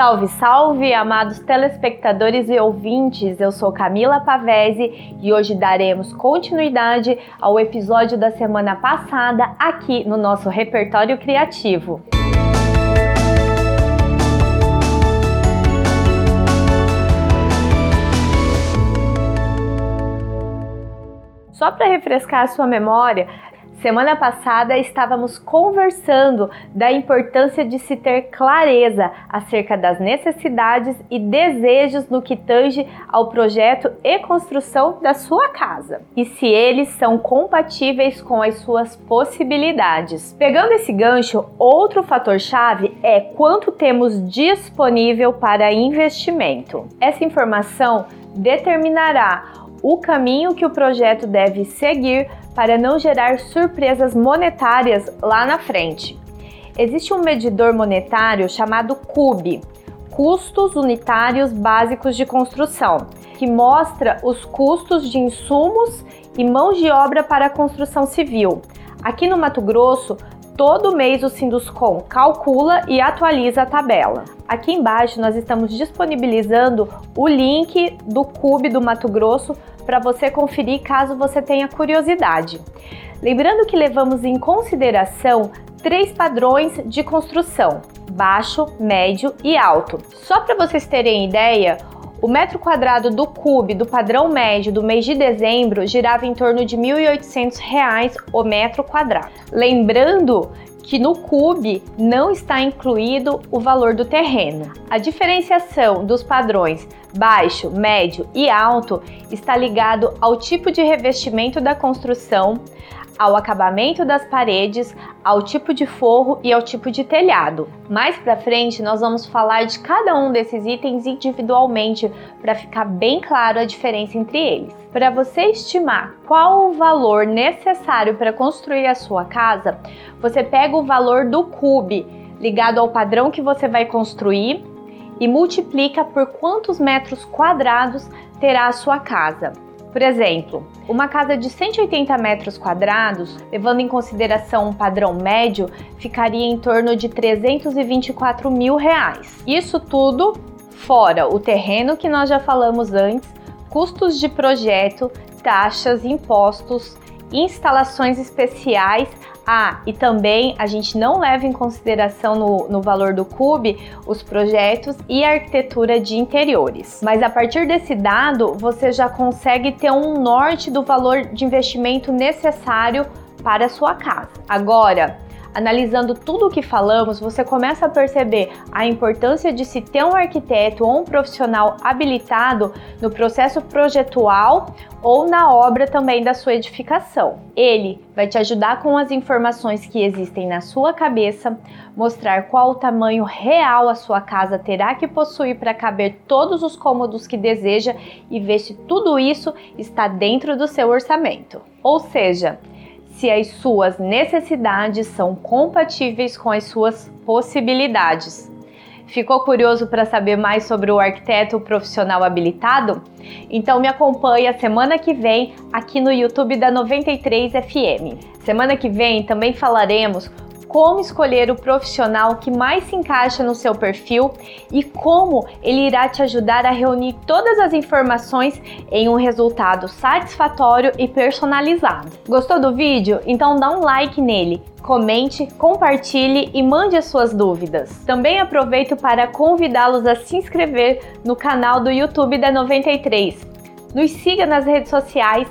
Salve, salve, amados telespectadores e ouvintes! Eu sou Camila Pavese e hoje daremos continuidade ao episódio da semana passada aqui no nosso repertório criativo. Só para refrescar a sua memória, Semana passada estávamos conversando da importância de se ter clareza acerca das necessidades e desejos no que tange ao projeto e construção da sua casa e se eles são compatíveis com as suas possibilidades. Pegando esse gancho, outro fator-chave é quanto temos disponível para investimento. Essa informação determinará o caminho que o projeto deve seguir para não gerar surpresas monetárias lá na frente. Existe um medidor monetário chamado CUB, Custos Unitários Básicos de Construção, que mostra os custos de insumos e mãos de obra para a construção civil. Aqui no Mato Grosso, todo mês o Sinduscom calcula e atualiza a tabela. Aqui embaixo nós estamos disponibilizando o link do CUB do Mato Grosso para você conferir caso você tenha curiosidade. Lembrando que levamos em consideração três padrões de construção: baixo, médio e alto. Só para vocês terem ideia, o metro quadrado do cube do padrão médio do mês de dezembro girava em torno de R$ 1.800 o metro quadrado. Lembrando que no CUB não está incluído o valor do terreno. A diferenciação dos padrões baixo, médio e alto está ligado ao tipo de revestimento da construção, ao acabamento das paredes, ao tipo de forro e ao tipo de telhado. Mais para frente nós vamos falar de cada um desses itens individualmente para ficar bem claro a diferença entre eles. Para você estimar qual o valor necessário para construir a sua casa, você pega o valor do cube ligado ao padrão que você vai construir e multiplica por quantos metros quadrados terá a sua casa. Por exemplo, uma casa de 180 metros quadrados, levando em consideração um padrão médio, ficaria em torno de 324 mil reais. Isso tudo fora o terreno que nós já falamos antes, custos de projeto, taxas, impostos, instalações especiais, ah, e também a gente não leva em consideração no, no valor do CUB os projetos e a arquitetura de interiores. Mas a partir desse dado, você já consegue ter um norte do valor de investimento necessário para a sua casa. Agora, Analisando tudo o que falamos, você começa a perceber a importância de se ter um arquiteto ou um profissional habilitado no processo projetual ou na obra também da sua edificação. Ele vai te ajudar com as informações que existem na sua cabeça, mostrar qual o tamanho real a sua casa terá que possuir para caber todos os cômodos que deseja e ver se tudo isso está dentro do seu orçamento. Ou seja, se as suas necessidades são compatíveis com as suas possibilidades. Ficou curioso para saber mais sobre o arquiteto profissional habilitado? Então me acompanhe a semana que vem aqui no YouTube da 93 FM. Semana que vem também falaremos como escolher o profissional que mais se encaixa no seu perfil e como ele irá te ajudar a reunir todas as informações em um resultado satisfatório e personalizado. Gostou do vídeo? Então dá um like nele comente, compartilhe e mande as suas dúvidas. Também aproveito para convidá-los a se inscrever no canal do YouTube da 93. Nos siga nas redes sociais